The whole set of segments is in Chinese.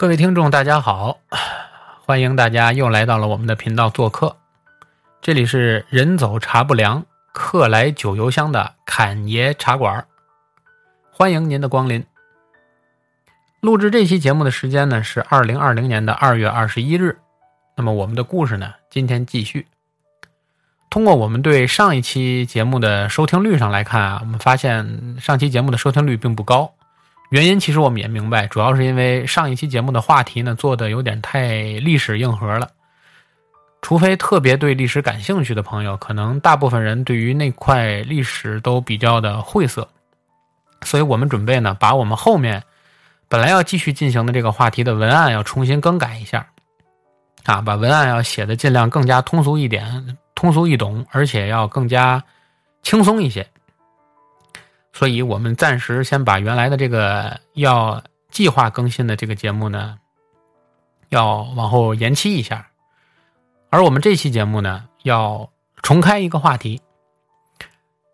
各位听众，大家好，欢迎大家又来到了我们的频道做客。这里是人走茶不凉，客来酒犹香的侃爷茶馆，欢迎您的光临。录制这期节目的时间呢是二零二零年的二月二十一日。那么我们的故事呢，今天继续。通过我们对上一期节目的收听率上来看啊，我们发现上期节目的收听率并不高。原因其实我们也明白，主要是因为上一期节目的话题呢做的有点太历史硬核了。除非特别对历史感兴趣的朋友，可能大部分人对于那块历史都比较的晦涩。所以我们准备呢，把我们后面本来要继续进行的这个话题的文案要重新更改一下，啊，把文案要写的尽量更加通俗一点。通俗易懂，而且要更加轻松一些，所以我们暂时先把原来的这个要计划更新的这个节目呢，要往后延期一下。而我们这期节目呢，要重开一个话题，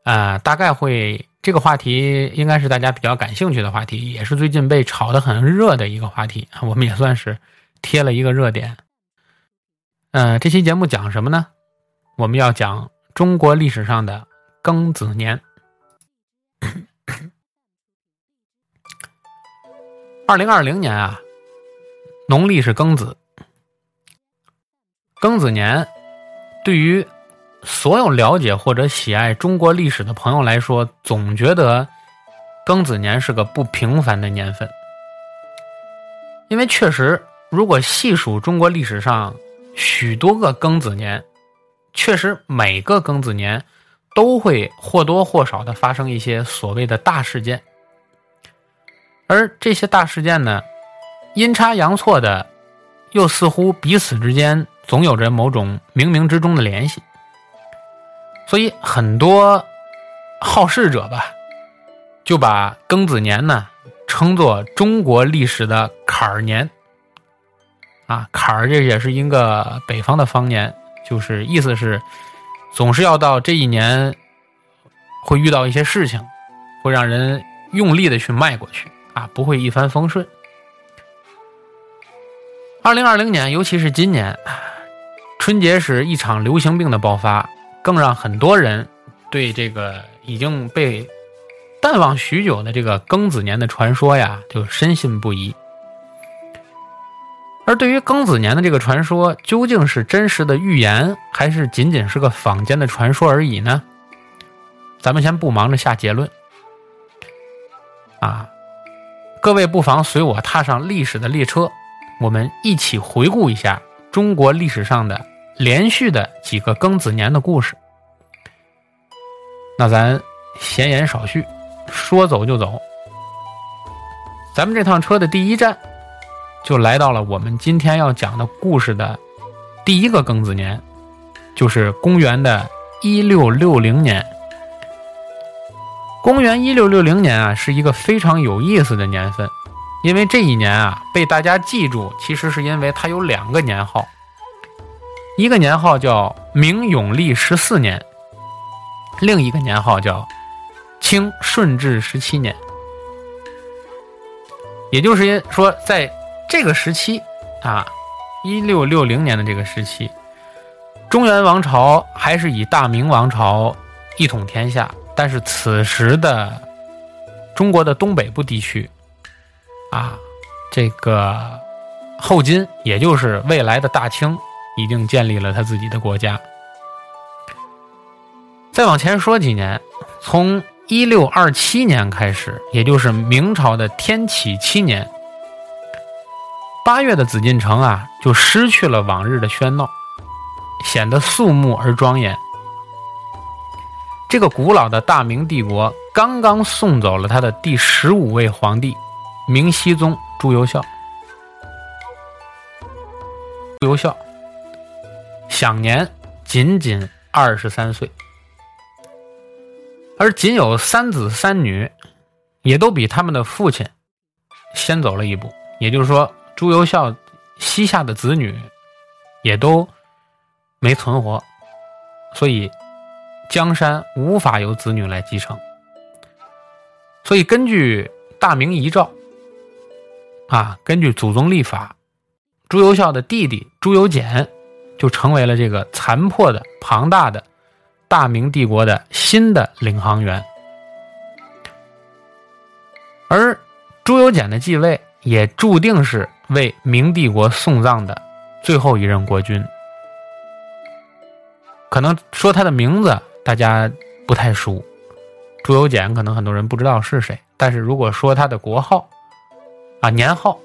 啊，大概会这个话题应该是大家比较感兴趣的话题，也是最近被炒得很热的一个话题，我们也算是贴了一个热点。嗯，这期节目讲什么呢？我们要讲中国历史上的庚子年。二零二零年啊，农历是庚子。庚子年，对于所有了解或者喜爱中国历史的朋友来说，总觉得庚子年是个不平凡的年份。因为确实，如果细数中国历史上许多个庚子年，确实，每个庚子年都会或多或少的发生一些所谓的大事件，而这些大事件呢，阴差阳错的，又似乎彼此之间总有着某种冥冥之中的联系，所以很多好事者吧，就把庚子年呢称作中国历史的坎儿年。啊，坎儿这也是一个北方的方言。就是意思是，总是要到这一年，会遇到一些事情，会让人用力的去迈过去啊，不会一帆风顺。二零二零年，尤其是今年，春节时一场流行病的爆发，更让很多人对这个已经被淡忘许久的这个庚子年的传说呀，就深信不疑。而对于庚子年的这个传说，究竟是真实的预言，还是仅仅是个坊间的传说而已呢？咱们先不忙着下结论，啊，各位不妨随我踏上历史的列车，我们一起回顾一下中国历史上的连续的几个庚子年的故事。那咱闲言少叙，说走就走，咱们这趟车的第一站。就来到了我们今天要讲的故事的第一个庚子年，就是公元的一六六零年。公元一六六零年啊，是一个非常有意思的年份，因为这一年啊被大家记住，其实是因为它有两个年号，一个年号叫明永历十四年，另一个年号叫清顺治十七年。也就是说，在这个时期，啊，一六六零年的这个时期，中原王朝还是以大明王朝一统天下。但是此时的中国的东北部地区，啊，这个后金，也就是未来的大清，已经建立了他自己的国家。再往前说几年，从一六二七年开始，也就是明朝的天启七年。八月的紫禁城啊，就失去了往日的喧闹，显得肃穆而庄严。这个古老的大明帝国刚刚送走了他的第十五位皇帝明熹宗朱由校。朱由校享年仅仅二十三岁，而仅有三子三女，也都比他们的父亲先走了一步。也就是说。朱由校膝下的子女也都没存活，所以江山无法由子女来继承。所以根据《大明遗诏》，啊，根据祖宗立法，朱由校的弟弟朱由检就成为了这个残破的庞大的大明帝国的新的领航员。而朱由检的继位，也注定是为明帝国送葬的最后一任国君。可能说他的名字大家不太熟，朱由检可能很多人不知道是谁。但是如果说他的国号啊年号，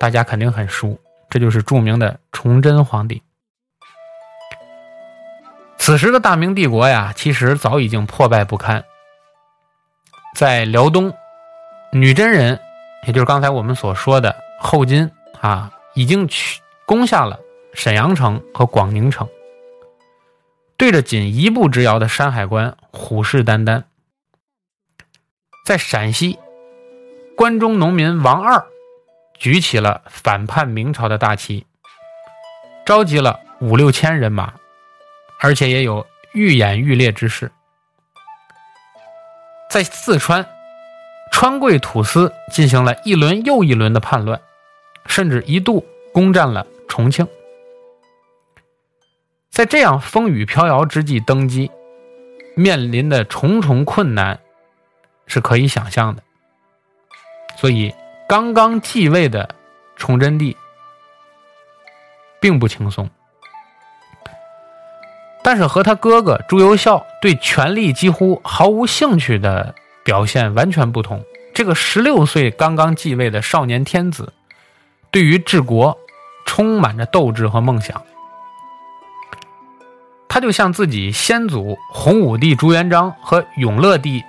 大家肯定很熟，这就是著名的崇祯皇帝。此时的大明帝国呀，其实早已经破败不堪，在辽东。女真人，也就是刚才我们所说的后金啊，已经去攻下了沈阳城和广宁城，对着仅一步之遥的山海关虎视眈眈。在陕西，关中农民王二举起了反叛明朝的大旗，召集了五六千人马，而且也有愈演愈烈之势，在四川。川贵土司进行了一轮又一轮的叛乱，甚至一度攻占了重庆。在这样风雨飘摇之际登基，面临的重重困难是可以想象的。所以，刚刚继位的崇祯帝并不轻松。但是和他哥哥朱由校对权力几乎毫无兴趣的。表现完全不同。这个十六岁刚刚继位的少年天子，对于治国充满着斗志和梦想。他就像自己先祖洪武帝朱元璋和永乐帝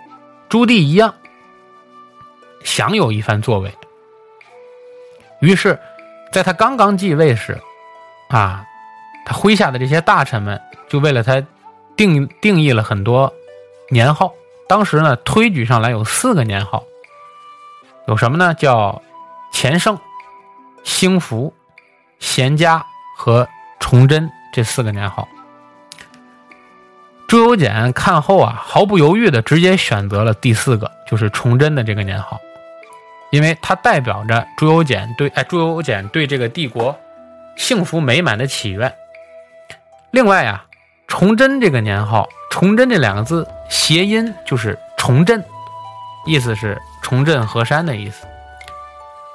朱棣一样，想有一番作为。于是，在他刚刚继位时，啊，他麾下的这些大臣们就为了他定定义了很多年号。当时呢，推举上来有四个年号，有什么呢？叫乾盛、兴福、咸嘉和崇祯这四个年号。朱由检看后啊，毫不犹豫的直接选择了第四个，就是崇祯的这个年号，因为它代表着朱由检对哎朱由检对这个帝国幸福美满的祈愿。另外啊，崇祯这个年号。崇祯这两个字谐音就是重振，意思是重振河山的意思，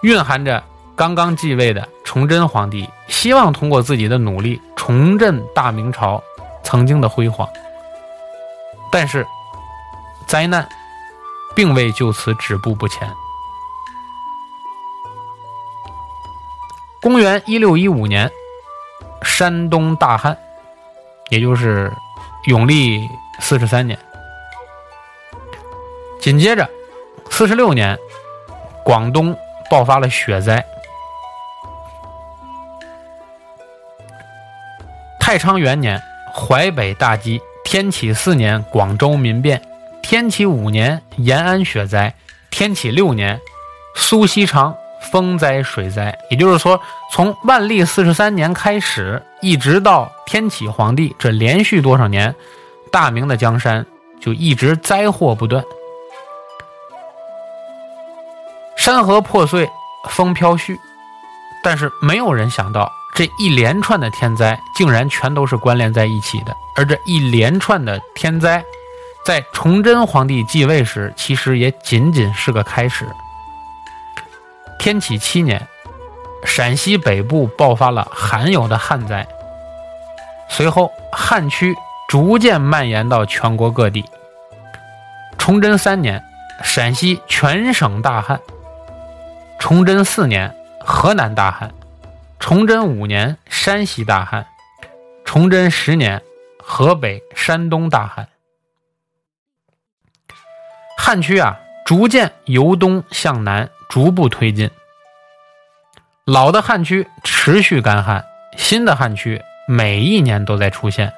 蕴含着刚刚继位的崇祯皇帝希望通过自己的努力重振大明朝曾经的辉煌。但是，灾难并未就此止步不前。公元一六一五年，山东大旱，也就是。永历四十三年，紧接着四十六年，广东爆发了雪灾。太昌元年，淮北大饥；天启四年，广州民变；天启五年，延安雪灾；天启六年，苏锡常风灾水灾。也就是说，从万历四十三年开始，一直到。天启皇帝这连续多少年，大明的江山就一直灾祸不断，山河破碎，风飘絮。但是没有人想到，这一连串的天灾竟然全都是关联在一起的。而这一连串的天灾，在崇祯皇帝继位时，其实也仅仅是个开始。天启七年，陕西北部爆发了罕有的旱灾。随后，旱区逐渐蔓延到全国各地。崇祯三年，陕西全省大旱；崇祯四年，河南大旱；崇祯五年，山西大旱；崇祯十年，河北、山东大旱。旱区啊，逐渐由东向南逐步推进。老的旱区持续干旱，新的旱区。每一年都在出现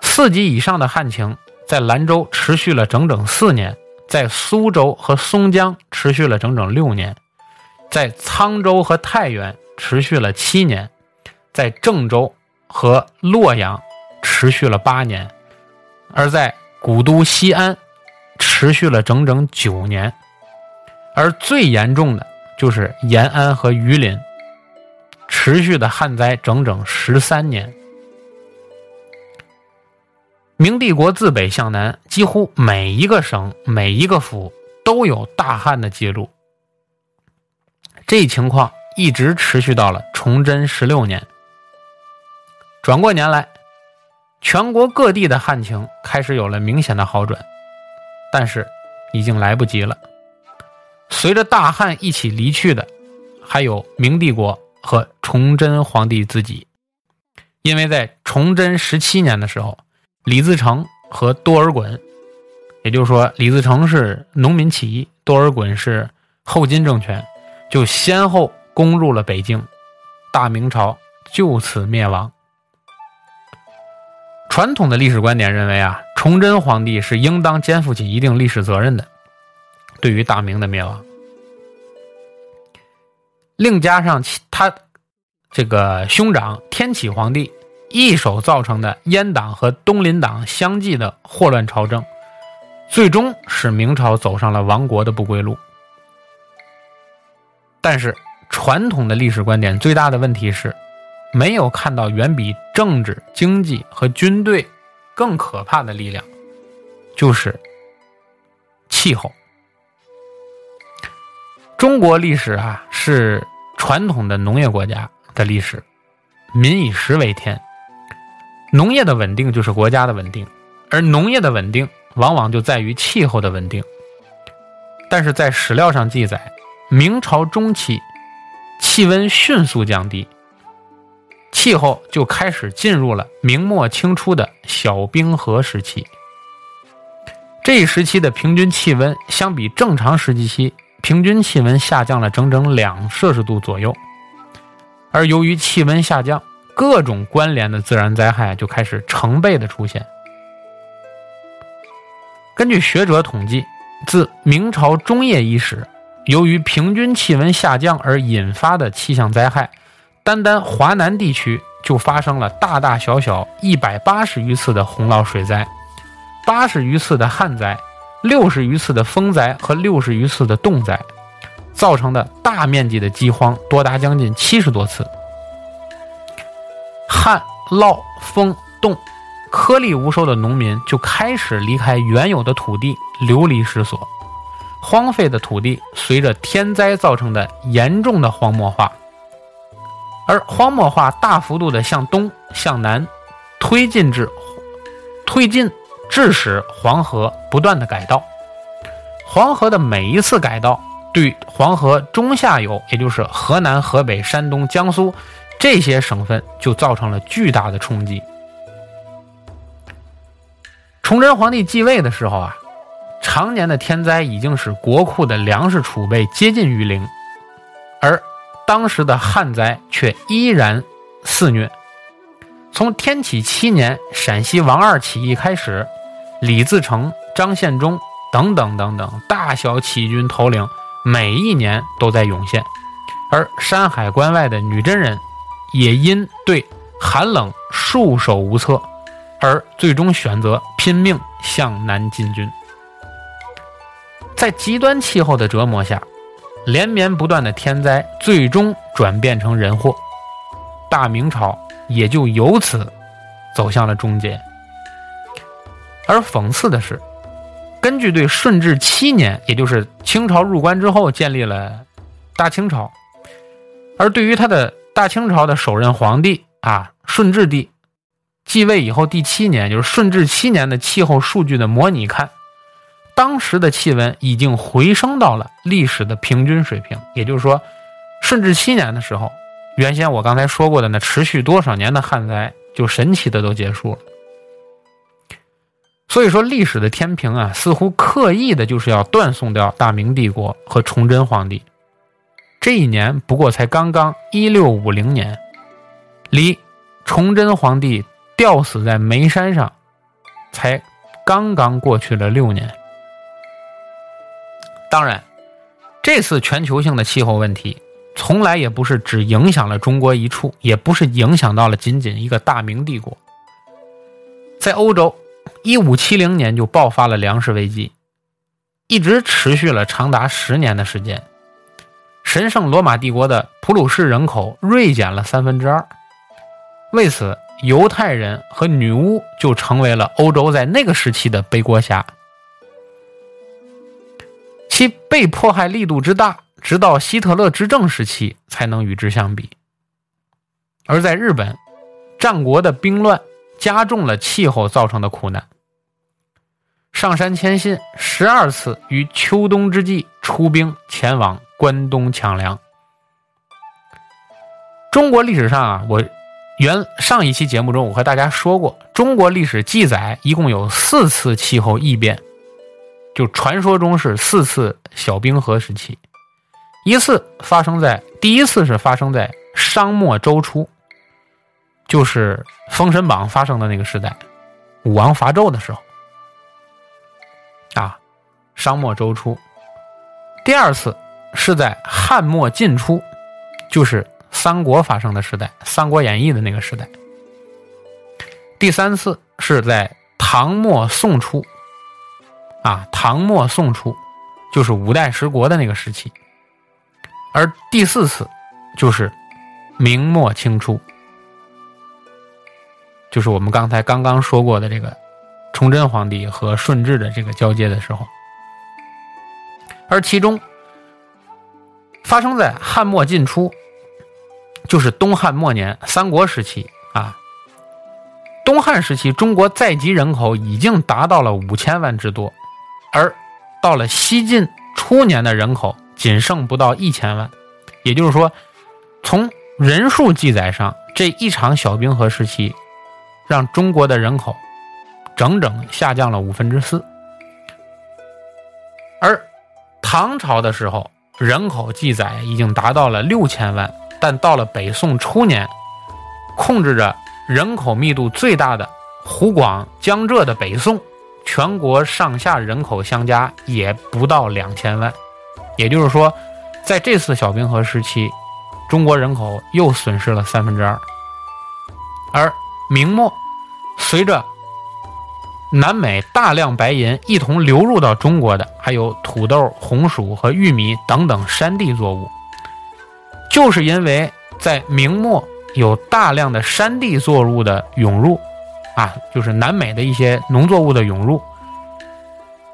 四级以上的旱情，在兰州持续了整整四年，在苏州和松江持续了整整六年，在沧州和太原持续了七年，在郑州和洛阳持续了八年，而在古都西安持续了整整九年，而最严重的就是延安和榆林，持续的旱灾整整十三年。明帝国自北向南，几乎每一个省、每一个府都有大旱的记录。这情况一直持续到了崇祯十六年。转过年来，全国各地的旱情开始有了明显的好转，但是已经来不及了。随着大旱一起离去的，还有明帝国和崇祯皇帝自己，因为在崇祯十七年的时候。李自成和多尔衮，也就是说，李自成是农民起义，多尔衮是后金政权，就先后攻入了北京，大明朝就此灭亡。传统的历史观点认为啊，崇祯皇帝是应当肩负起一定历史责任的，对于大明的灭亡。另加上其他这个兄长天启皇帝。一手造成的阉党和东林党相继的祸乱朝政，最终使明朝走上了亡国的不归路。但是，传统的历史观点最大的问题是，没有看到远比政治、经济和军队更可怕的力量，就是气候。中国历史啊，是传统的农业国家的历史，民以食为天。农业的稳定就是国家的稳定，而农业的稳定往往就在于气候的稳定。但是在史料上记载，明朝中期气温迅速降低，气候就开始进入了明末清初的小冰河时期。这一时期的平均气温相比正常时期平均气温下降了整整两摄氏度左右，而由于气温下降。各种关联的自然灾害就开始成倍的出现。根据学者统计，自明朝中叶伊始，由于平均气温下降而引发的气象灾害，单单华南地区就发生了大大小小一百八十余次的洪涝水灾，八十余次的旱灾，六十余次的风灾和六十余次的冻灾，造成的大面积的饥荒多达将近七十多次。旱涝风冻，颗粒无收的农民就开始离开原有的土地，流离失所。荒废的土地随着天灾造成的严重的荒漠化，而荒漠化大幅度的向东向南推进至推进，致使黄河不断的改道。黄河的每一次改道，对黄河中下游，也就是河南、河北、山东、江苏。这些省份就造成了巨大的冲击。崇祯皇帝继位的时候啊，常年的天灾已经使国库的粮食储备接近于零，而当时的旱灾却依然肆虐。从天启七年陕西王二起义开始，李自成、张献忠等等等等大小起义军头领，每一年都在涌现，而山海关外的女真人。也因对寒冷束手无策，而最终选择拼命向南进军。在极端气候的折磨下，连绵不断的天灾最终转变成人祸，大明朝也就由此走向了终结。而讽刺的是，根据对顺治七年，也就是清朝入关之后建立了大清朝，而对于他的。大清朝的首任皇帝啊，顺治帝继位以后第七年，就是顺治七年的气候数据的模拟看，当时的气温已经回升到了历史的平均水平。也就是说，顺治七年的时候，原先我刚才说过的那持续多少年的旱灾，就神奇的都结束了。所以说，历史的天平啊，似乎刻意的就是要断送掉大明帝国和崇祯皇帝。这一年不过才刚刚一六五零年，离崇祯皇帝吊死在煤山上，才刚刚过去了六年。当然，这次全球性的气候问题，从来也不是只影响了中国一处，也不是影响到了仅仅一个大明帝国。在欧洲，一五七零年就爆发了粮食危机，一直持续了长达十年的时间。神圣罗马帝国的普鲁士人口锐减了三分之二。为此，犹太人和女巫就成为了欧洲在那个时期的背锅侠。其被迫害力度之大，直到希特勒执政时期才能与之相比。而在日本，战国的兵乱加重了气候造成的苦难。上杉谦信十二次于秋冬之际出兵前往关东抢粮。中国历史上啊，我原上一期节目中我和大家说过，中国历史记载一共有四次气候异变。就传说中是四次小冰河时期，一次发生在第一次是发生在商末周初，就是《封神榜》发生的那个时代，武王伐纣的时候，啊，商末周初。第二次是在汉末晋初，就是三国发生的时代，《三国演义》的那个时代。第三次是在唐末宋初。啊，唐末宋初，就是五代十国的那个时期，而第四次就是明末清初，就是我们刚才刚刚说过的这个崇祯皇帝和顺治的这个交接的时候，而其中发生在汉末晋初，就是东汉末年三国时期啊。东汉时期，中国在籍人口已经达到了五千万之多。而到了西晋初年的人口仅剩不到一千万，也就是说，从人数记载上，这一场小冰河时期，让中国的人口整整下降了五分之四。而唐朝的时候，人口记载已经达到了六千万，但到了北宋初年，控制着人口密度最大的湖广、江浙的北宋。全国上下人口相加也不到两千万，也就是说，在这次小冰河时期，中国人口又损失了三分之二。而明末，随着南美大量白银一同流入到中国的，还有土豆、红薯和玉米等等山地作物，就是因为在明末有大量的山地作物的涌入。啊，就是南美的一些农作物的涌入，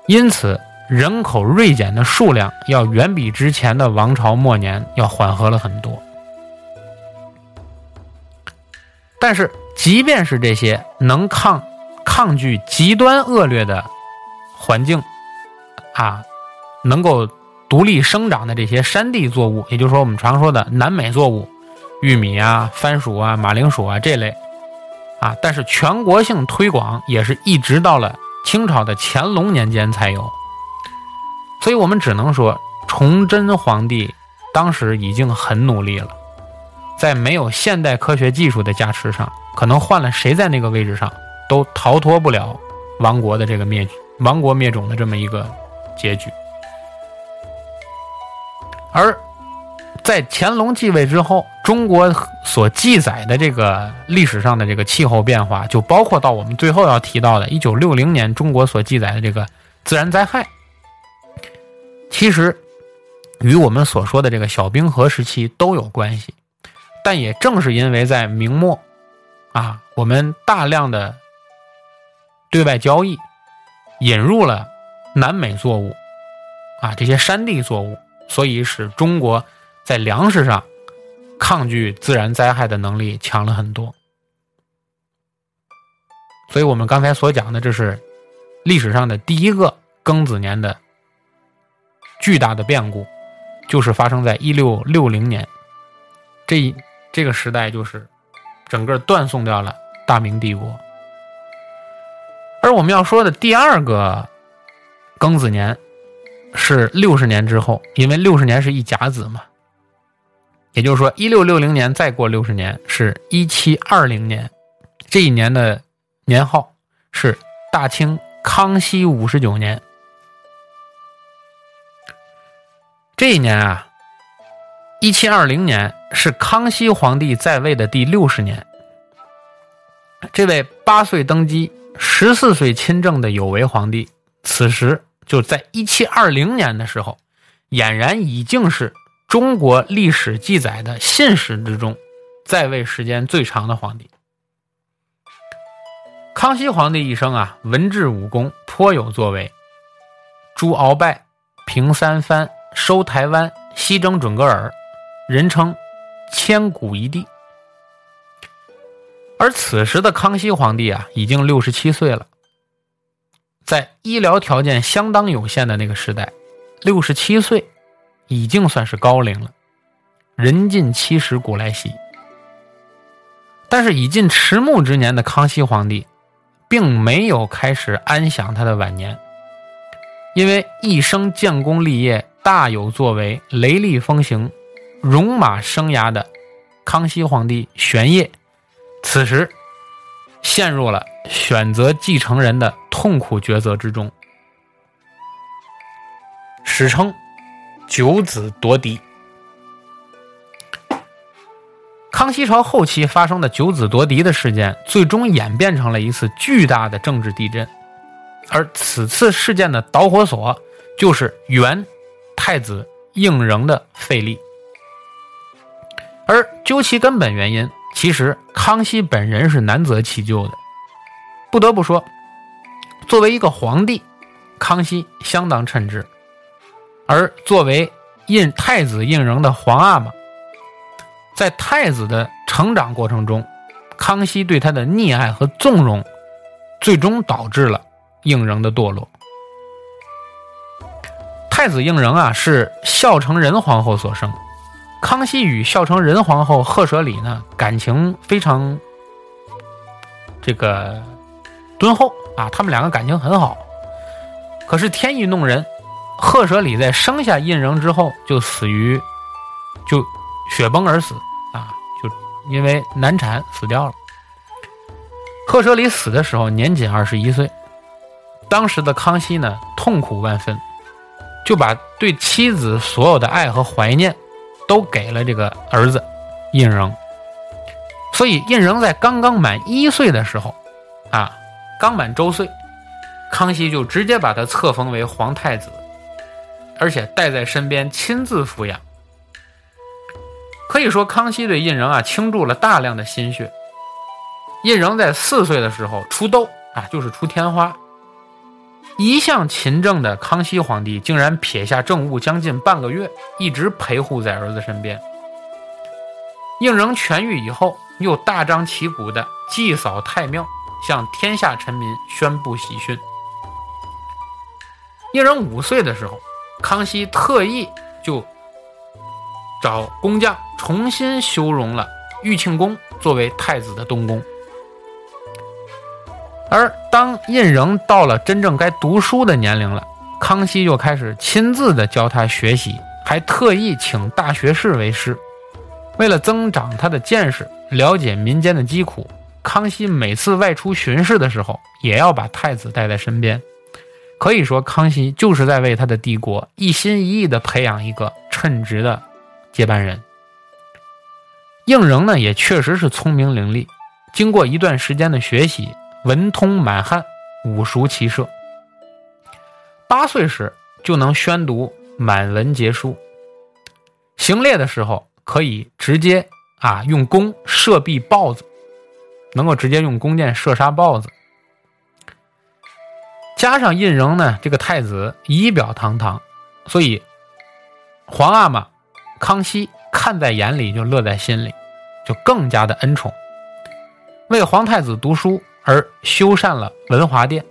因此人口锐减的数量要远比之前的王朝末年要缓和了很多。但是，即便是这些能抗抗拒极端恶劣的环境，啊，能够独立生长的这些山地作物，也就是说我们常说的南美作物，玉米啊、番薯啊、马铃薯啊这类。啊，但是全国性推广也是一直到了清朝的乾隆年间才有，所以我们只能说，崇祯皇帝当时已经很努力了，在没有现代科学技术的加持上，可能换了谁在那个位置上，都逃脱不了亡国的这个灭亡国灭种的这么一个结局，而。在乾隆继位之后，中国所记载的这个历史上的这个气候变化，就包括到我们最后要提到的1960年中国所记载的这个自然灾害，其实与我们所说的这个小冰河时期都有关系。但也正是因为在明末，啊，我们大量的对外交易，引入了南美作物，啊，这些山地作物，所以使中国。在粮食上，抗拒自然灾害的能力强了很多。所以，我们刚才所讲的，这是历史上的第一个庚子年的巨大的变故，就是发生在一六六零年。这一这个时代，就是整个断送掉了大明帝国。而我们要说的第二个庚子年，是六十年之后，因为六十年是一甲子嘛。也就是说，一六六零年再过六十年是一七二零年，这一年的年号是大清康熙五十九年。这一年啊，一七二零年是康熙皇帝在位的第六十年。这位八岁登基、十四岁亲政的有为皇帝，此时就在一七二零年的时候，俨然已经是。中国历史记载的信史之中，在位时间最长的皇帝。康熙皇帝一生啊，文治武功颇有作为，诛鳌拜、平三藩、收台湾、西征准噶尔，人称千古一帝。而此时的康熙皇帝啊，已经六十七岁了。在医疗条件相当有限的那个时代，六十七岁已经算是高龄了，人近七十古来稀。但是已近迟暮之年的康熙皇帝，并没有开始安享他的晚年，因为一生建功立业、大有作为、雷厉风行、戎马生涯的康熙皇帝玄烨，此时陷入了选择继承人的。痛苦抉择之中，史称“九子夺嫡”。康熙朝后期发生的九子夺嫡的事件，最终演变成了一次巨大的政治地震。而此次事件的导火索，就是元太子胤禛的废立。而究其根本原因，其实康熙本人是难择其咎的。不得不说。作为一个皇帝，康熙相当称职；而作为胤太子胤禛的皇阿玛，在太子的成长过程中，康熙对他的溺爱和纵容，最终导致了胤禛的堕落。太子胤禛啊，是孝成仁皇后所生。康熙与孝成仁皇后赫舍里呢，感情非常这个敦厚。啊，他们两个感情很好，可是天意弄人，赫舍里在生下胤禛之后就死于，就雪崩而死啊，就因为难产死掉了。赫舍里死的时候年仅二十一岁，当时的康熙呢痛苦万分，就把对妻子所有的爱和怀念都给了这个儿子胤禛，所以胤禛在刚刚满一岁的时候，啊。刚满周岁，康熙就直接把他册封为皇太子，而且带在身边亲自抚养。可以说，康熙对胤禛啊倾注了大量的心血。胤禛在四岁的时候出痘啊，就是出天花。一向勤政的康熙皇帝竟然撇下政务将近半个月，一直陪护在儿子身边。胤禛痊愈以后，又大张旗鼓的祭扫太庙。向天下臣民宣布喜讯。胤禛五岁的时候，康熙特意就找工匠重新修容了玉庆宫作为太子的东宫。而当胤禛到了真正该读书的年龄了，康熙就开始亲自的教他学习，还特意请大学士为师，为了增长他的见识，了解民间的疾苦。康熙每次外出巡视的时候，也要把太子带在身边。可以说，康熙就是在为他的帝国一心一意地培养一个称职的接班人。胤禛呢，也确实是聪明伶俐，经过一段时间的学习，文通满汉，武熟骑射。八岁时就能宣读满文节书，行猎的时候可以直接啊用弓射毙豹子。能够直接用弓箭射杀豹子，加上胤禛呢，这个太子仪表堂堂，所以皇阿玛康熙看在眼里，就乐在心里，就更加的恩宠。为皇太子读书而修缮了文华殿，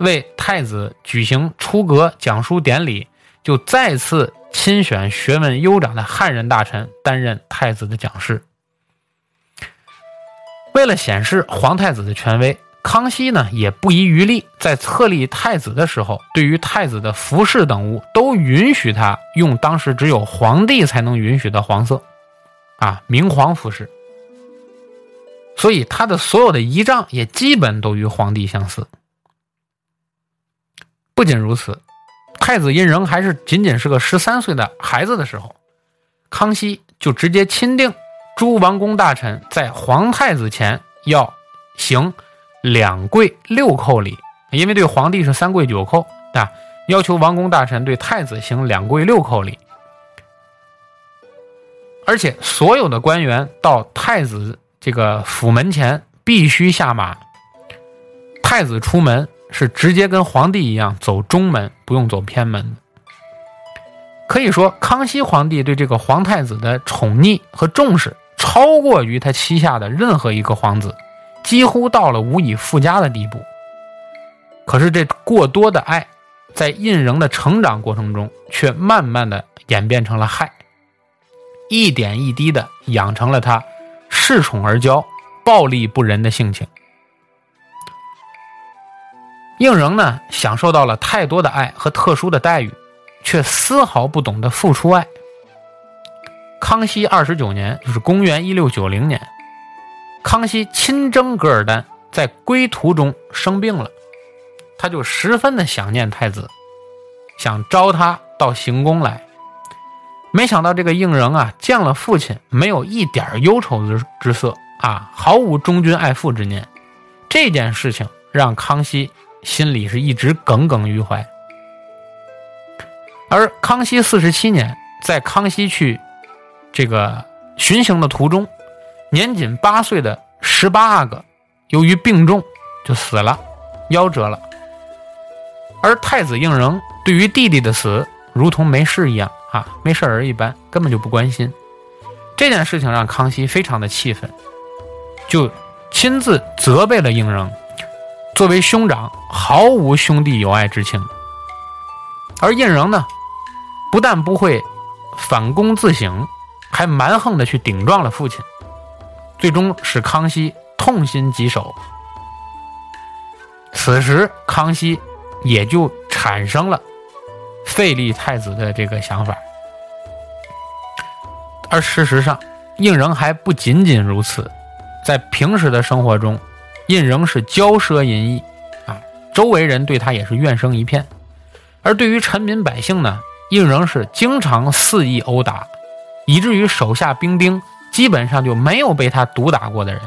为太子举行出阁讲书典礼，就再次亲选学问优长的汉人大臣担任太子的讲师。为了显示皇太子的权威，康熙呢也不遗余力，在册立太子的时候，对于太子的服饰等物都允许他用当时只有皇帝才能允许的黄色，啊，明黄服饰。所以他的所有的仪仗也基本都与皇帝相似。不仅如此，太子胤禛还是仅仅是个十三岁的孩子的时候，康熙就直接钦定。诸王公大臣在皇太子前要行两跪六叩礼，因为对皇帝是三跪九叩啊，要求王公大臣对太子行两跪六叩礼。而且所有的官员到太子这个府门前必须下马。太子出门是直接跟皇帝一样走中门，不用走偏门。可以说，康熙皇帝对这个皇太子的宠溺和重视，超过于他旗下的任何一个皇子，几乎到了无以复加的地步。可是，这过多的爱，在胤禛的成长过程中，却慢慢的演变成了害。一点一滴的养成了他恃宠而骄、暴力不仁的性情。应仍呢，享受到了太多的爱和特殊的待遇，却丝毫不懂得付出爱。康熙二十九年，就是公元一六九零年，康熙亲征噶尔丹，在归途中生病了，他就十分的想念太子，想招他到行宫来。没想到这个应仍啊，见了父亲没有一点忧愁之之色啊，毫无忠君爱父之念。这件事情让康熙心里是一直耿耿于怀。而康熙四十七年，在康熙去这个巡行的途中，年仅八岁的十八阿哥由于病重就死了，夭折了。而太子胤仍对于弟弟的死如同没事一样。啊，没事人一般，根本就不关心这件事情，让康熙非常的气愤，就亲自责备了胤仍，作为兄长，毫无兄弟友爱之情。而胤仍呢，不但不会反躬自省，还蛮横的去顶撞了父亲，最终使康熙痛心疾首。此时，康熙也就产生了。废立太子的这个想法，而事实上，胤禛还不仅仅如此，在平时的生活中，胤禛是骄奢淫逸，啊，周围人对他也是怨声一片，而对于臣民百姓呢，胤禛是经常肆意殴打，以至于手下兵丁基本上就没有被他毒打过的人，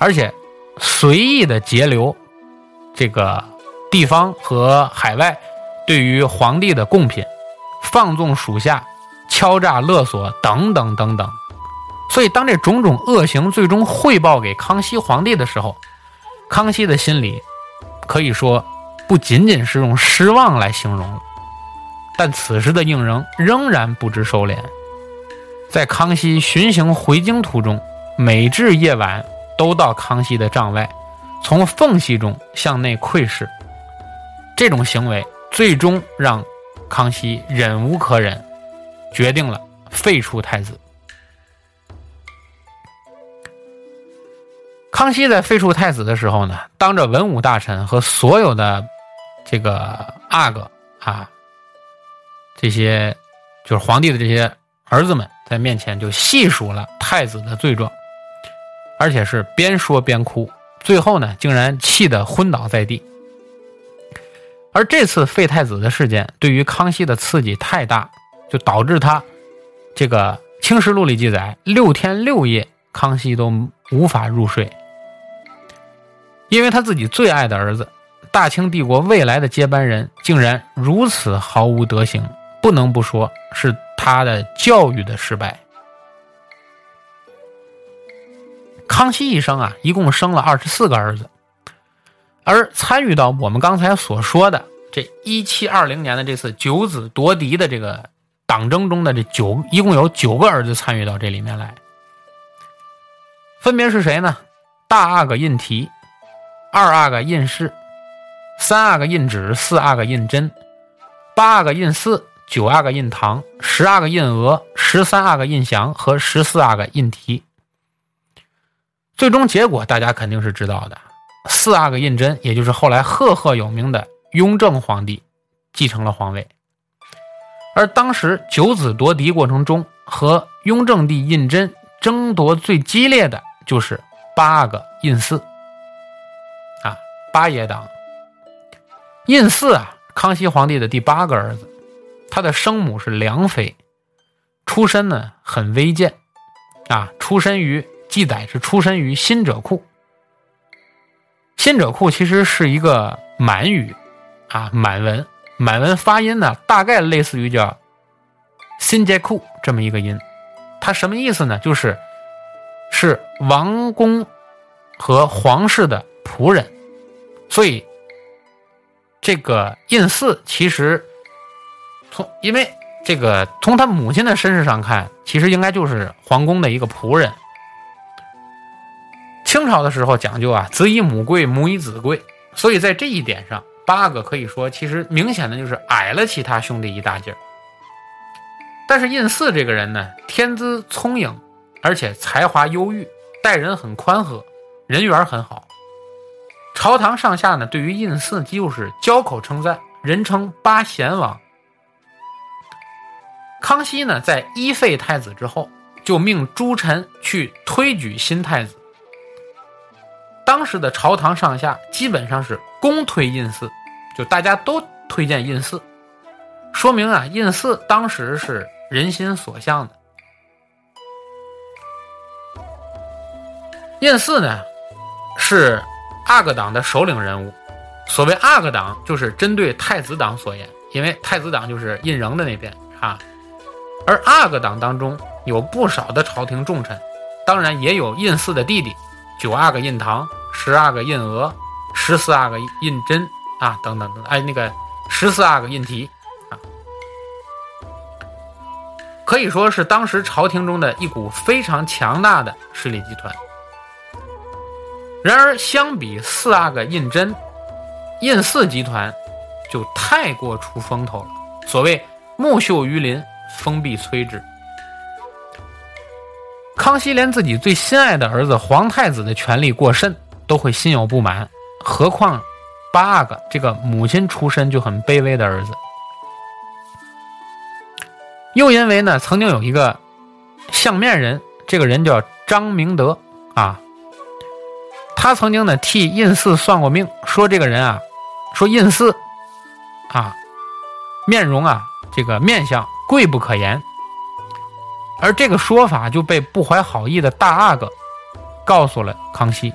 而且随意的截留这个地方和海外。对于皇帝的贡品，放纵属下，敲诈勒索等等等等，所以当这种种恶行最终汇报给康熙皇帝的时候，康熙的心里可以说不仅仅是用失望来形容了。但此时的应仍仍然不知收敛，在康熙巡行回京途中，每至夜晚都到康熙的帐外，从缝隙中向内窥视，这种行为。最终让康熙忍无可忍，决定了废除太子。康熙在废除太子的时候呢，当着文武大臣和所有的这个阿哥啊，这些就是皇帝的这些儿子们在面前就细数了太子的罪状，而且是边说边哭，最后呢，竟然气得昏倒在地。而这次废太子的事件对于康熙的刺激太大，就导致他这个《清史录》里记载，六天六夜康熙都无法入睡，因为他自己最爱的儿子，大清帝国未来的接班人，竟然如此毫无德行，不能不说是他的教育的失败。康熙一生啊，一共生了二十四个儿子。而参与到我们刚才所说的这一七二零年的这次九子夺嫡的这个党争中的这九，一共有九个儿子参与到这里面来，分别是谁呢？大阿哥胤禔，二阿哥胤氏，三阿哥胤祉，四阿哥胤禛，八阿哥胤祀，九阿哥胤堂，十阿哥胤额，十三阿哥胤祥和十四阿哥胤禔。最终结果大家肯定是知道的。四阿哥胤禛，也就是后来赫赫有名的雍正皇帝，继承了皇位。而当时九子夺嫡过程中，和雍正帝胤禛争夺最激烈的就是八阿哥胤祀。啊，八爷党。胤祀啊，康熙皇帝的第八个儿子，他的生母是梁妃，出身呢很微贱，啊，出身于记载是出身于新者库。新者库其实是一个满语，啊，满文，满文发音呢，大概类似于叫新杰库这么一个音，它什么意思呢？就是是王公和皇室的仆人，所以这个胤祀其实从因为这个从他母亲的身世上看，其实应该就是皇宫的一个仆人。清朝的时候讲究啊，子以母贵，母以子贵，所以在这一点上，八阿哥可以说其实明显的就是矮了其他兄弟一大截儿。但是胤祀这个人呢，天资聪颖，而且才华优郁，待人很宽和，人缘很好。朝堂上下呢，对于胤祀几乎是交口称赞，人称八贤王。康熙呢，在一废太子之后，就命诸臣去推举新太子。当时的朝堂上下基本上是公推胤祀，就大家都推荐胤祀，说明啊，胤祀当时是。人心所向的胤祀呢，是阿哥党的首领人物。所谓阿哥党，就是针对太子党所言，因为太子党就是胤禛的那边啊。而阿哥党当中有不少的朝廷重臣，当然也有胤祀的弟弟，九阿哥胤堂、十阿哥胤额、十四阿哥胤禛啊，等等等，哎，那个十四阿哥胤禔。可以说是当时朝廷中的一股非常强大的势力集团。然而，相比四阿哥胤禛，胤祀集团就太过出风头了。所谓“木秀于林，风必摧之”。康熙连自己最心爱的儿子皇太子的权力过甚都会心有不满，何况八阿哥这个母亲出身就很卑微的儿子。又因为呢，曾经有一个相面人，这个人叫张明德啊，他曾经呢替胤祀算过命，说这个人啊，说胤祀啊，面容啊，这个面相贵不可言。而这个说法就被不怀好意的大阿哥告诉了康熙，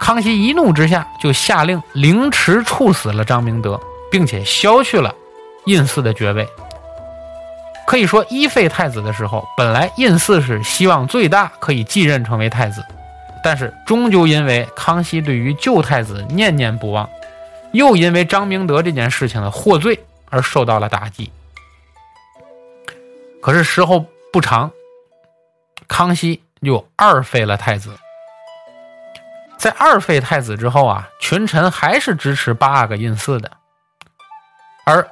康熙一怒之下就下令凌迟处死了张明德，并且削去了胤祀的爵位。可以说，一废太子的时候，本来胤祀是希望最大可以继任成为太子，但是终究因为康熙对于旧太子念念不忘，又因为张明德这件事情的获罪而受到了打击。可是时候不长，康熙又二废了太子。在二废太子之后啊，群臣还是支持八阿哥胤祀的，而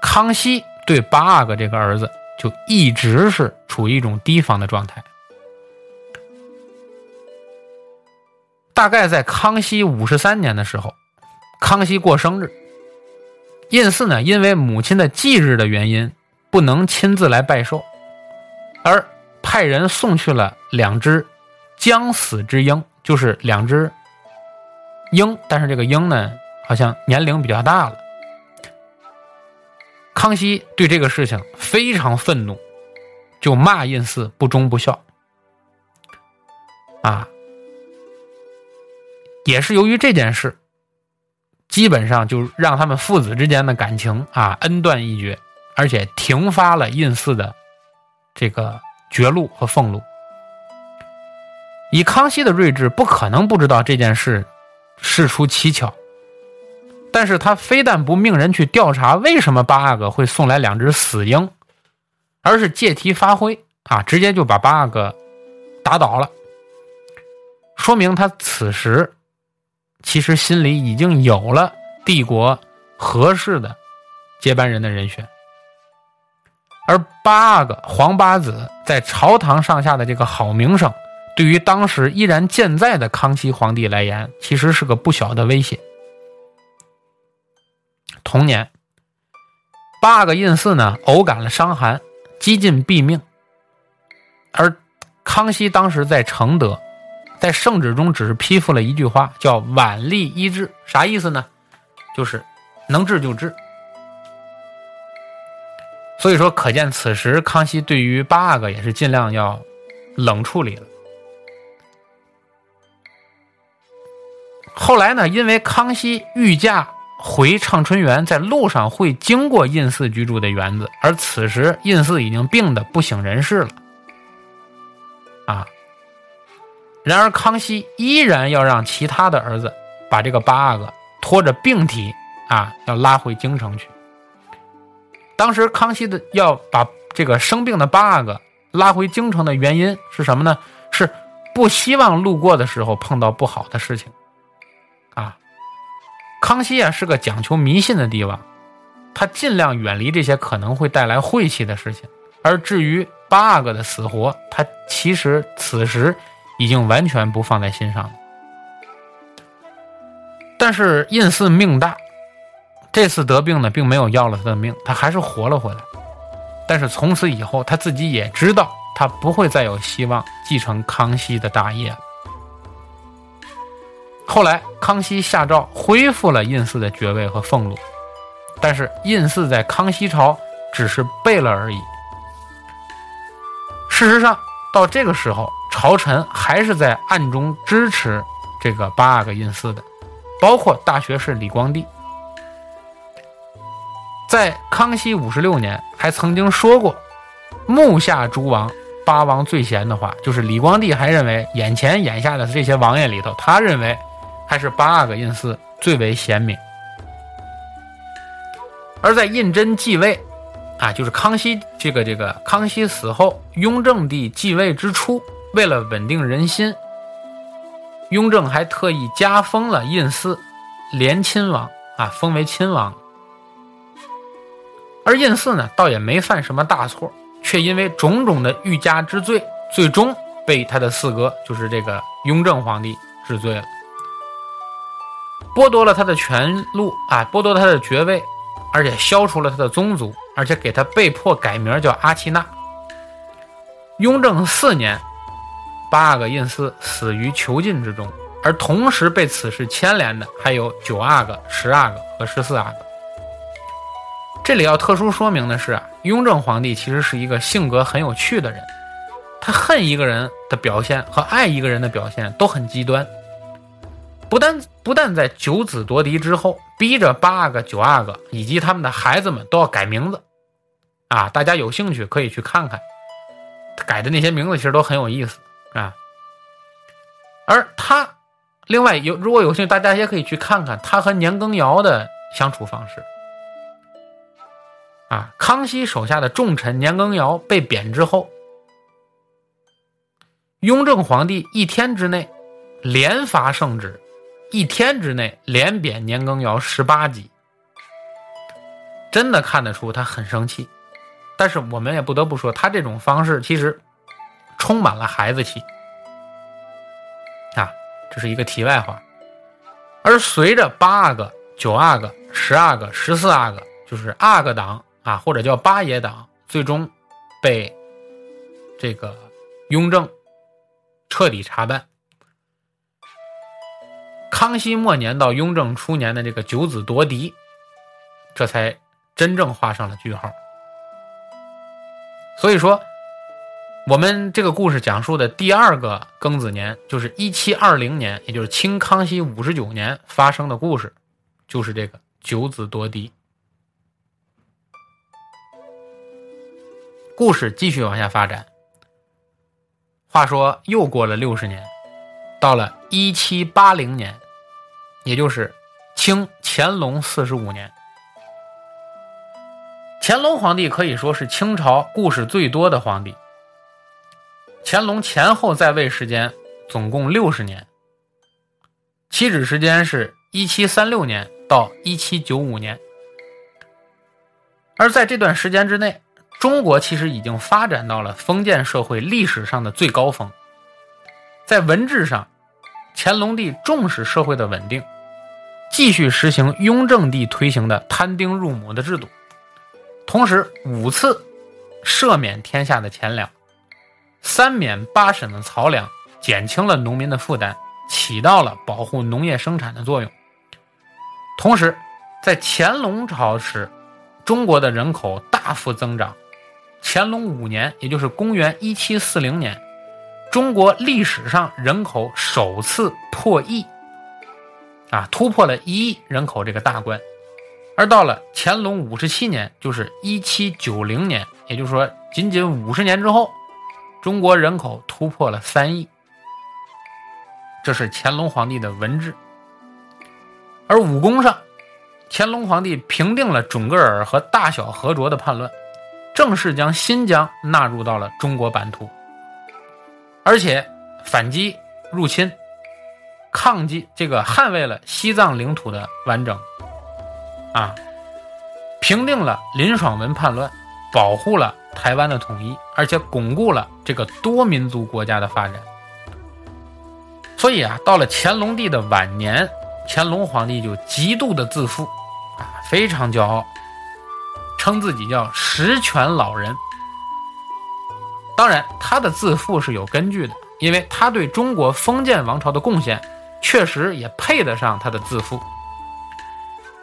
康熙。对八阿哥这个儿子，就一直是处于一种提防的状态。大概在康熙五十三年的时候，康熙过生日，胤祀呢因为母亲的忌日的原因，不能亲自来拜寿，而派人送去了两只将死之鹰，就是两只鹰，但是这个鹰呢，好像年龄比较大了。康熙对这个事情非常愤怒，就骂胤祀不忠不孝。啊，也是由于这件事，基本上就让他们父子之间的感情啊恩断义绝，而且停发了胤祀的这个爵禄和俸禄。以康熙的睿智，不可能不知道这件事事出蹊跷。但是他非但不命人去调查为什么八阿哥会送来两只死鹰，而是借题发挥啊，直接就把八阿哥打倒了。说明他此时其实心里已经有了帝国合适的接班人的人选。而八阿哥皇八子在朝堂上下的这个好名声，对于当时依然健在的康熙皇帝来言，其实是个不小的威胁。同年，八阿哥胤祀呢偶感了伤寒，几近毙命。而康熙当时在承德，在圣旨中只是批复了一句话，叫“晚立医治”，啥意思呢？就是能治就治。所以说，可见此时康熙对于八阿哥也是尽量要冷处理了。后来呢，因为康熙御驾。回畅春园，在路上会经过胤祀居住的园子，而此时胤祀已经病得不省人事了。啊！然而康熙依然要让其他的儿子把这个八阿哥拖着病体啊，要拉回京城去。当时康熙的要把这个生病的八阿哥拉回京城的原因是什么呢？是不希望路过的时候碰到不好的事情。啊，康熙啊是个讲求迷信的帝王，他尽量远离这些可能会带来晦气的事情。而至于八阿哥的死活，他其实此时已经完全不放在心上了。但是胤祀命大，这次得病呢，并没有要了他的命，他还是活了回来。但是从此以后，他自己也知道，他不会再有希望继承康熙的大业了。后来，康熙下诏恢复了胤祀的爵位和俸禄，但是胤祀在康熙朝只是背了而已。事实上，到这个时候，朝臣还是在暗中支持这个八阿哥胤祀的，包括大学士李光地，在康熙五十六年还曾经说过“目下诸王，八王最贤”的话，就是李光地还认为眼前眼下的这些王爷里头，他认为。还是八阿哥胤祀最为贤明，而在胤禛继位，啊，就是康熙这个这个康熙死后，雍正帝继位之初，为了稳定人心，雍正还特意加封了胤祀，连亲王啊，封为亲王。而胤祀呢，倒也没犯什么大错，却因为种种的欲加之罪，最终被他的四哥，就是这个雍正皇帝治罪了。剥夺了他的权禄啊，剥夺他的爵位，而且消除了他的宗族，而且给他被迫改名叫阿契那。雍正四年，八阿哥胤祀死于囚禁之中，而同时被此事牵连的还有九阿哥、十阿哥和十四阿哥。这里要特殊说明的是啊，雍正皇帝其实是一个性格很有趣的人，他恨一个人的表现和爱一个人的表现都很极端。不但不但在九子夺嫡之后，逼着八阿哥、九阿哥以及他们的孩子们都要改名字，啊，大家有兴趣可以去看看，改的那些名字其实都很有意思啊。而他，另外有如果有兴趣，大家也可以去看看他和年羹尧的相处方式。啊，康熙手下的重臣年羹尧被贬之后，雍正皇帝一天之内连发圣旨。一天之内连贬年羹尧十八级，真的看得出他很生气。但是我们也不得不说，他这种方式其实充满了孩子气啊，这是一个题外话。而随着八阿哥、九阿哥、十阿哥、十四阿哥，就是阿哥党啊，或者叫八爷党，最终被这个雍正彻底查办。康熙末年到雍正初年的这个九子夺嫡，这才真正画上了句号。所以说，我们这个故事讲述的第二个庚子年，就是一七二零年，也就是清康熙五十九年发生的故事，就是这个九子夺嫡。故事继续往下发展。话说又过了六十年，到了一七八零年。也就是清乾隆四十五年，乾隆皇帝可以说是清朝故事最多的皇帝。乾隆前后在位时间总共六十年，起止时间是一七三六年到一七九五年。而在这段时间之内，中国其实已经发展到了封建社会历史上的最高峰。在文治上，乾隆帝重视社会的稳定。继续实行雍正帝推行的摊丁入亩的制度，同时五次赦免天下的钱粮，三免八审的漕粮，减轻了农民的负担，起到了保护农业生产的作用。同时，在乾隆朝时，中国的人口大幅增长。乾隆五年，也就是公元一七四零年，中国历史上人口首次破亿。啊，突破了一亿人口这个大关，而到了乾隆五十七年，就是一七九零年，也就是说仅仅五十年之后，中国人口突破了三亿。这是乾隆皇帝的文治。而武功上，乾隆皇帝平定了准噶尔和大小和卓的叛乱，正式将新疆纳入到了中国版图，而且反击入侵，抗击这个捍卫了西藏领土的完整。啊，平定了林爽文叛乱，保护了台湾的统一，而且巩固了这个多民族国家的发展。所以啊，到了乾隆帝的晚年，乾隆皇帝就极度的自负，啊，非常骄傲，称自己叫十全老人。当然，他的自负是有根据的，因为他对中国封建王朝的贡献，确实也配得上他的自负。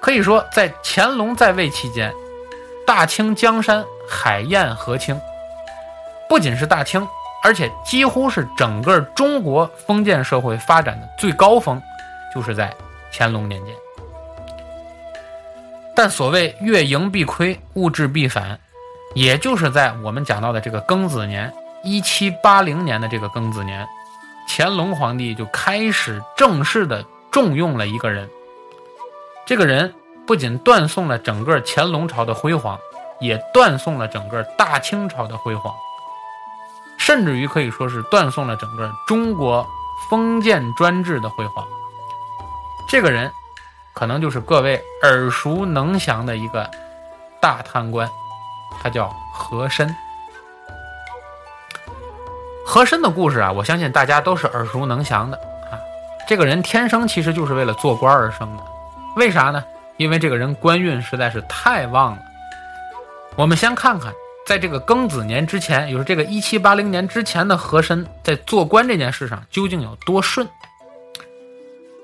可以说，在乾隆在位期间，大清江山海晏河清，不仅是大清，而且几乎是整个中国封建社会发展的最高峰，就是在乾隆年间。但所谓月盈必亏，物至必反，也就是在我们讲到的这个庚子年，一七八零年的这个庚子年，乾隆皇帝就开始正式的重用了一个人。这个人不仅断送了整个乾隆朝的辉煌，也断送了整个大清朝的辉煌，甚至于可以说是断送了整个中国封建专制的辉煌。这个人，可能就是各位耳熟能详的一个大贪官，他叫和珅。和珅的故事啊，我相信大家都是耳熟能详的啊。这个人天生其实就是为了做官而生的。为啥呢？因为这个人官运实在是太旺了。我们先看看，在这个庚子年之前，也就是这个一七八零年之前的和珅在做官这件事上究竟有多顺。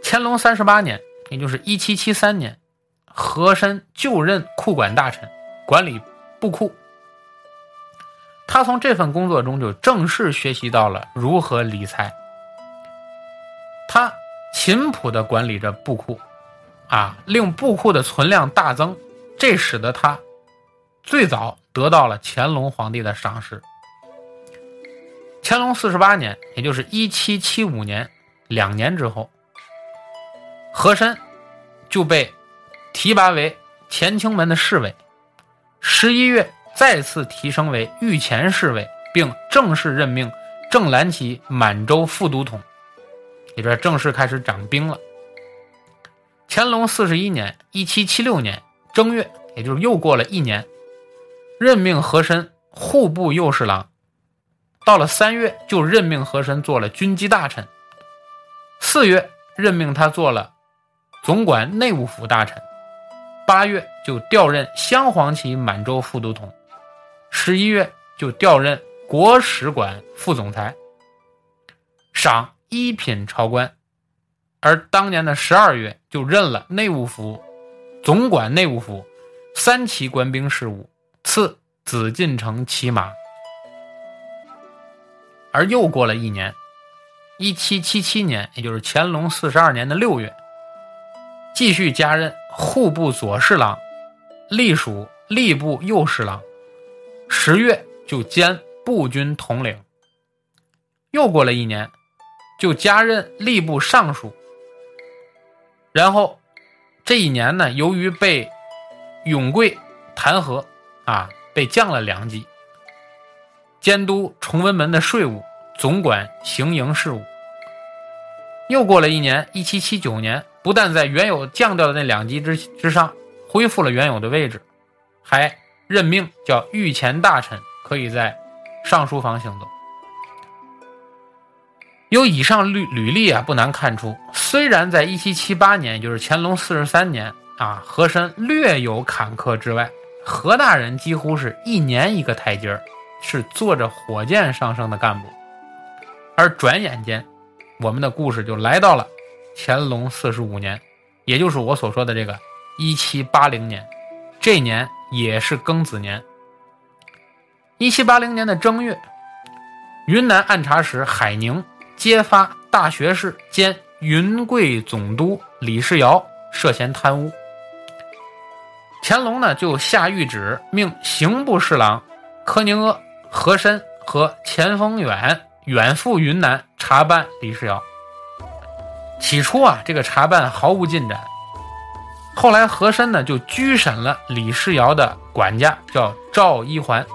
乾隆三十八年，也就是一七七三年，和珅就任库管大臣，管理布库。他从这份工作中就正式学习到了如何理财。他勤朴地管理着布库。啊，令布库的存量大增，这使得他最早得到了乾隆皇帝的赏识。乾隆四十八年，也就是一七七五年，两年之后，和珅就被提拔为乾清门的侍卫，十一月再次提升为御前侍卫，并正式任命郑兰奇满洲副都统，也就正式开始掌兵了。乾隆四十一年（一七七六年）正月，也就是又过了一年，任命和珅户部右侍郎。到了三月，就任命和珅做了军机大臣。四月，任命他做了总管内务府大臣。八月，就调任镶黄旗满洲副都统。十一月，就调任国史馆副总裁，赏一品朝官。而当年的十二月，就任了内务府总管内务府三旗官兵事务，赐紫禁城骑马。而又过了一年，一七七七年，也就是乾隆四十二年的六月，继续加任户部左侍郎，隶属吏部右侍郎。十月就兼步军统领。又过了一年，就加任吏部尚书。然后，这一年呢，由于被永贵弹劾，啊，被降了两级，监督崇文门的税务，总管行营事务。又过了一年，一七七九年，不但在原有降掉的那两级之之上恢复了原有的位置，还任命叫御前大臣，可以在上书房行走。由以上履履历啊，不难看出，虽然在一七七八年，也就是乾隆四十三年啊，和珅略有坎坷之外，何大人几乎是一年一个台阶儿，是坐着火箭上升的干部。而转眼间，我们的故事就来到了乾隆四十五年，也就是我所说的这个一七八零年，这年也是庚子年。一七八零年的正月，云南按察使海宁。揭发大学士兼云贵总督李世尧涉嫌贪污。乾隆呢就下谕旨，命刑部侍郎柯宁阿、和珅和钱丰远远赴云南查办李世尧。起初啊，这个查办毫无进展。后来和珅呢就拘审了李世尧的管家，叫赵一环，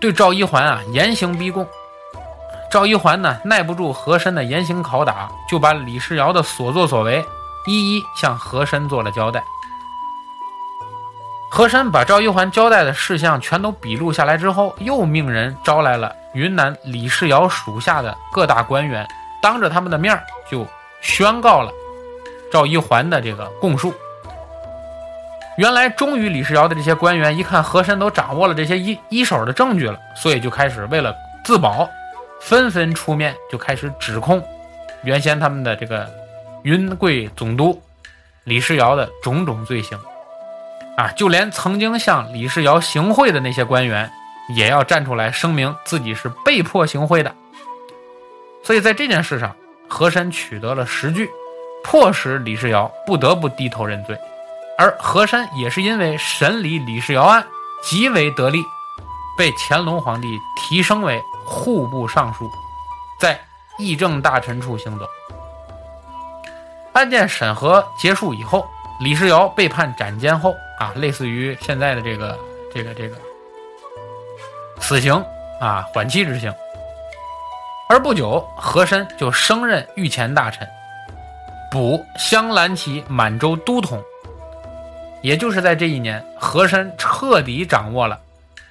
对赵一环啊严刑逼供。赵一环呢耐不住和珅的严刑拷打，就把李世尧的所作所为一一向和珅做了交代。和珅把赵一环交代的事项全都笔录下来之后，又命人招来了云南李世尧属下的各大官员，当着他们的面就宣告了赵一环的这个供述。原来忠于李世尧的这些官员一看和珅都掌握了这些一一手的证据了，所以就开始为了自保。纷纷出面，就开始指控原先他们的这个云贵总督李世尧的种种罪行，啊，就连曾经向李世尧行贿的那些官员，也要站出来声明自己是被迫行贿的。所以在这件事上，和珅取得了实据，迫使李世尧不得不低头认罪，而和珅也是因为审理李世尧案极为得力，被乾隆皇帝提升为。户部尚书，在议政大臣处行走。案件审核结束以后，李世尧被判斩监后啊，类似于现在的这个这个这个死刑啊，缓期执行。而不久，和珅就升任御前大臣，补镶蓝旗满洲都统。也就是在这一年，和珅彻底掌握了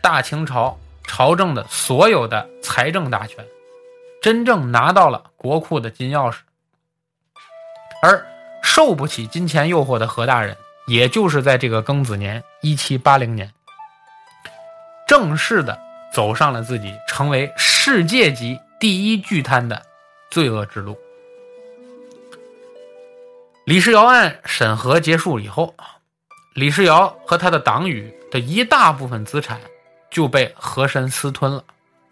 大清朝。朝政的所有的财政大权，真正拿到了国库的金钥匙。而受不起金钱诱惑的何大人，也就是在这个庚子年一七八零年，正式的走上了自己成为世界级第一巨贪的罪恶之路。李世尧案审核结束以后，李世尧和他的党羽的一大部分资产。就被和珅私吞了，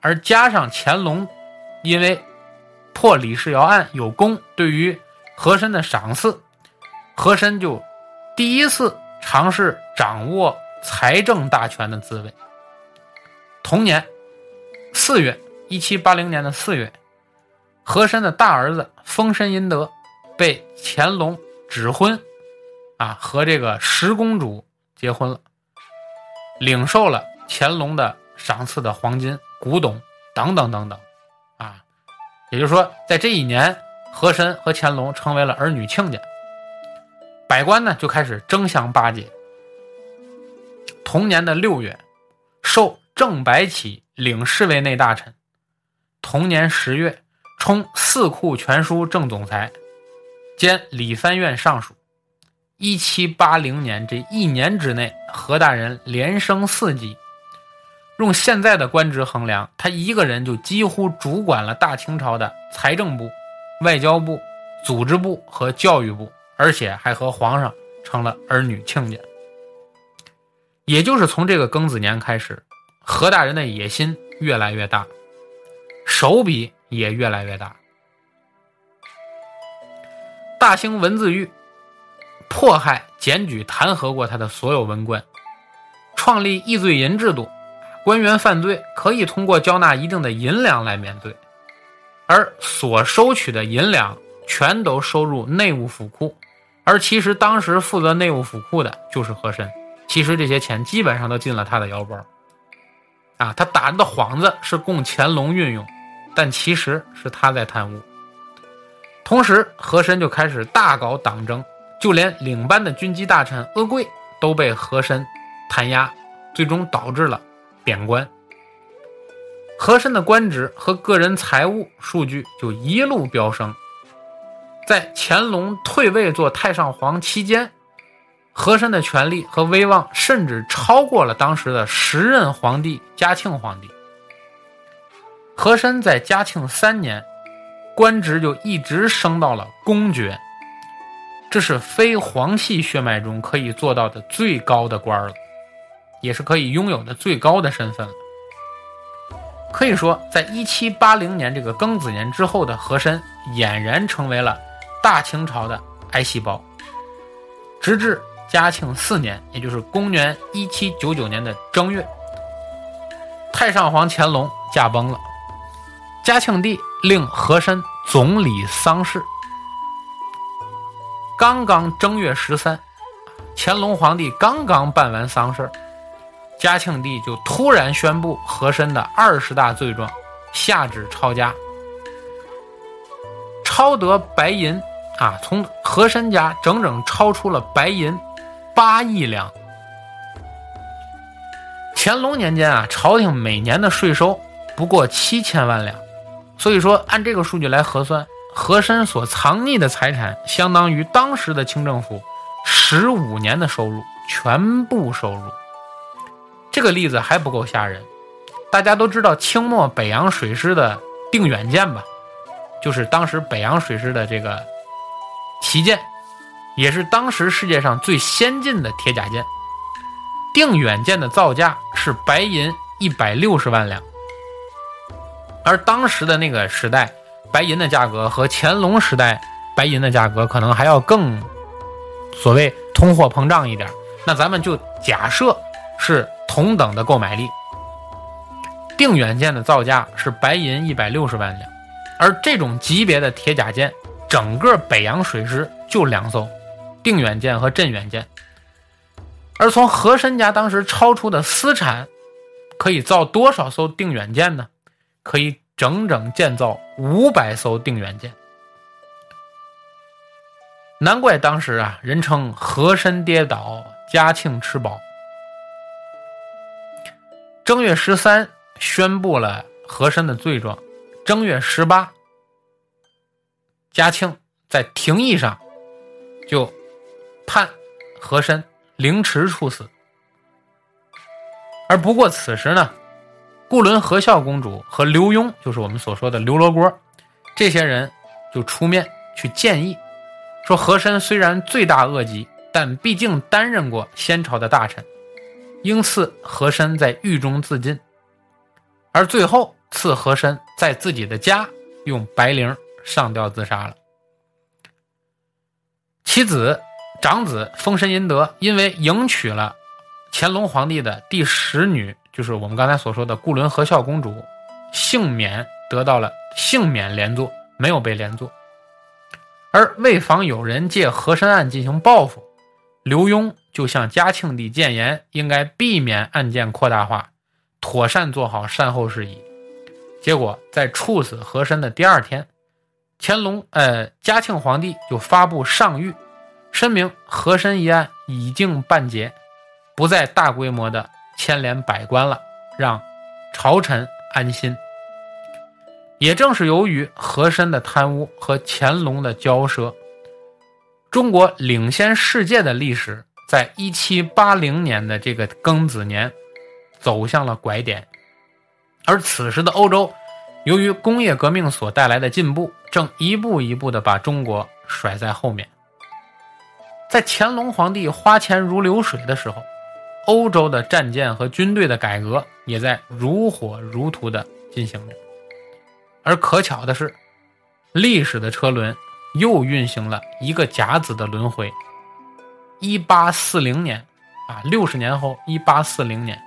而加上乾隆因为破李世尧案有功，对于和珅的赏赐，和珅就第一次尝试掌握财政大权的滋味。同年四月，一七八零年的四月，和珅的大儿子丰绅殷德被乾隆指婚，啊，和这个十公主结婚了，领受了。乾隆的赏赐的黄金、古董等等等等，啊，也就是说，在这一年，和珅和乾隆成为了儿女亲家，百官呢就开始争相巴结。同年的六月，授正白旗领侍卫内大臣；同年十月，充四库全书正总裁，兼理藩院尚书。一七八零年这一年之内，何大人连升四级。用现在的官职衡量，他一个人就几乎主管了大清朝的财政部、外交部、组织部和教育部，而且还和皇上成了儿女亲家。也就是从这个庚子年开始，何大人的野心越来越大，手笔也越来越大。大兴文字狱迫害、检举、弹劾过他的所有文官，创立易罪银制度。官员犯罪可以通过交纳一定的银两来免罪，而所收取的银两全都收入内务府库，而其实当时负责内务府库的就是和珅。其实这些钱基本上都进了他的腰包，啊，他打着的幌子是供乾隆运用，但其实是他在贪污。同时，和珅就开始大搞党争，就连领班的军机大臣阿贵都被和珅弹压，最终导致了。贬官，和珅的官职和个人财务数据就一路飙升。在乾隆退位做太上皇期间，和珅的权力和威望甚至超过了当时的时任皇帝嘉庆皇帝。和珅在嘉庆三年，官职就一直升到了公爵，这是非皇系血脉中可以做到的最高的官了。也是可以拥有的最高的身份了。可以说，在一七八零年这个庚子年之后的和珅，俨然成为了大清朝的癌细胞。直至嘉庆四年，也就是公元一七九九年的正月，太上皇乾隆驾崩了，嘉庆帝令和珅总理丧事。刚刚正月十三，乾隆皇帝刚刚办完丧事嘉庆帝就突然宣布和珅的二十大罪状，下旨抄家，抄得白银啊，从和珅家整整抄出了白银八亿两。乾隆年间啊，朝廷每年的税收不过七千万两，所以说按这个数据来核算。和珅所藏匿的财产，相当于当时的清政府十五年的收入全部收入。这个例子还不够吓人。大家都知道清末北洋水师的定远舰吧？就是当时北洋水师的这个旗舰，也是当时世界上最先进的铁甲舰。定远舰的造价是白银一百六十万两，而当时的那个时代。白银的价格和乾隆时代白银的价格可能还要更所谓通货膨胀一点，那咱们就假设是同等的购买力。定远舰的造价是白银一百六十万两，而这种级别的铁甲舰，整个北洋水师就两艘，定远舰和镇远舰。而从和珅家当时超出的私产，可以造多少艘定远舰呢？可以。整整建造五百艘定远舰，难怪当时啊，人称和珅跌倒，嘉庆吃饱。正月十三宣布了和珅的罪状，正月十八，嘉庆在廷议上就判和珅凌迟处死，而不过此时呢。固伦和孝公主和刘墉，就是我们所说的刘罗锅，这些人就出面去建议，说和珅虽然罪大恶极，但毕竟担任过先朝的大臣，应赐和珅在狱中自尽，而最后赐和珅在自己的家用白绫上吊自杀了。其子长子封神殷德因为迎娶了乾隆皇帝的第十女。就是我们刚才所说的固伦和孝公主，幸免得到了幸免连坐，没有被连坐。而为防有人借和珅案进行报复，刘墉就向嘉庆帝谏言，应该避免案件扩大化，妥善做好善后事宜。结果在处死和珅的第二天，乾隆呃嘉庆皇帝就发布上谕，声明和珅一案已经办结，不再大规模的。牵连百官了，让朝臣安心。也正是由于和珅的贪污和乾隆的骄奢，中国领先世界的历史，在一七八零年的这个庚子年，走向了拐点。而此时的欧洲，由于工业革命所带来的进步，正一步一步的把中国甩在后面。在乾隆皇帝花钱如流水的时候。欧洲的战舰和军队的改革也在如火如荼地进行着，而可巧的是，历史的车轮又运行了一个甲子的轮回。一八四零年，啊，六十年后，一八四零年，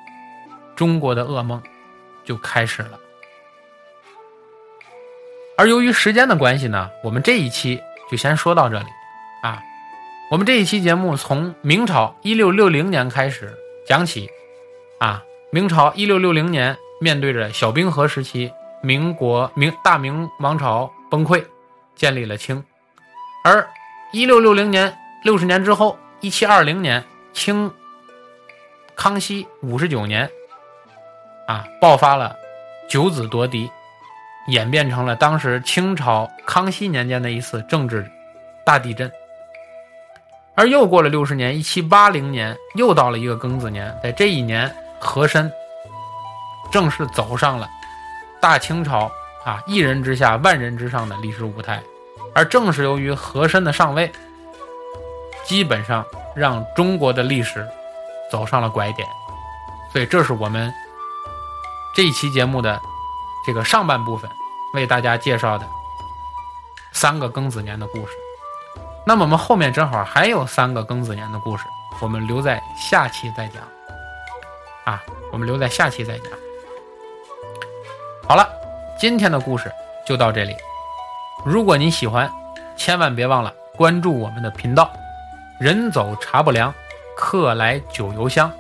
中国的噩梦就开始了。而由于时间的关系呢，我们这一期就先说到这里，啊，我们这一期节目从明朝一六六零年开始。讲起，啊，明朝一六六零年面对着小冰河时期，民国明大明王朝崩溃，建立了清，而一六六零年六十年之后，一七二零年清康熙五十九年，啊，爆发了九子夺嫡，演变成了当时清朝康熙年间的一次政治大地震。而又过了六十年，一七八零年，又到了一个庚子年，在这一年，和珅正式走上了大清朝啊一人之下万人之上的历史舞台。而正是由于和珅的上位，基本上让中国的历史走上了拐点。所以，这是我们这一期节目的这个上半部分为大家介绍的三个庚子年的故事。那么我们后面正好还有三个庚子年的故事，我们留在下期再讲。啊，我们留在下期再讲。好了，今天的故事就到这里。如果您喜欢，千万别忘了关注我们的频道。人走茶不凉，客来酒犹香。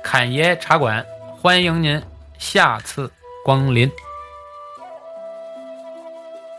侃爷茶馆欢迎您下次光临。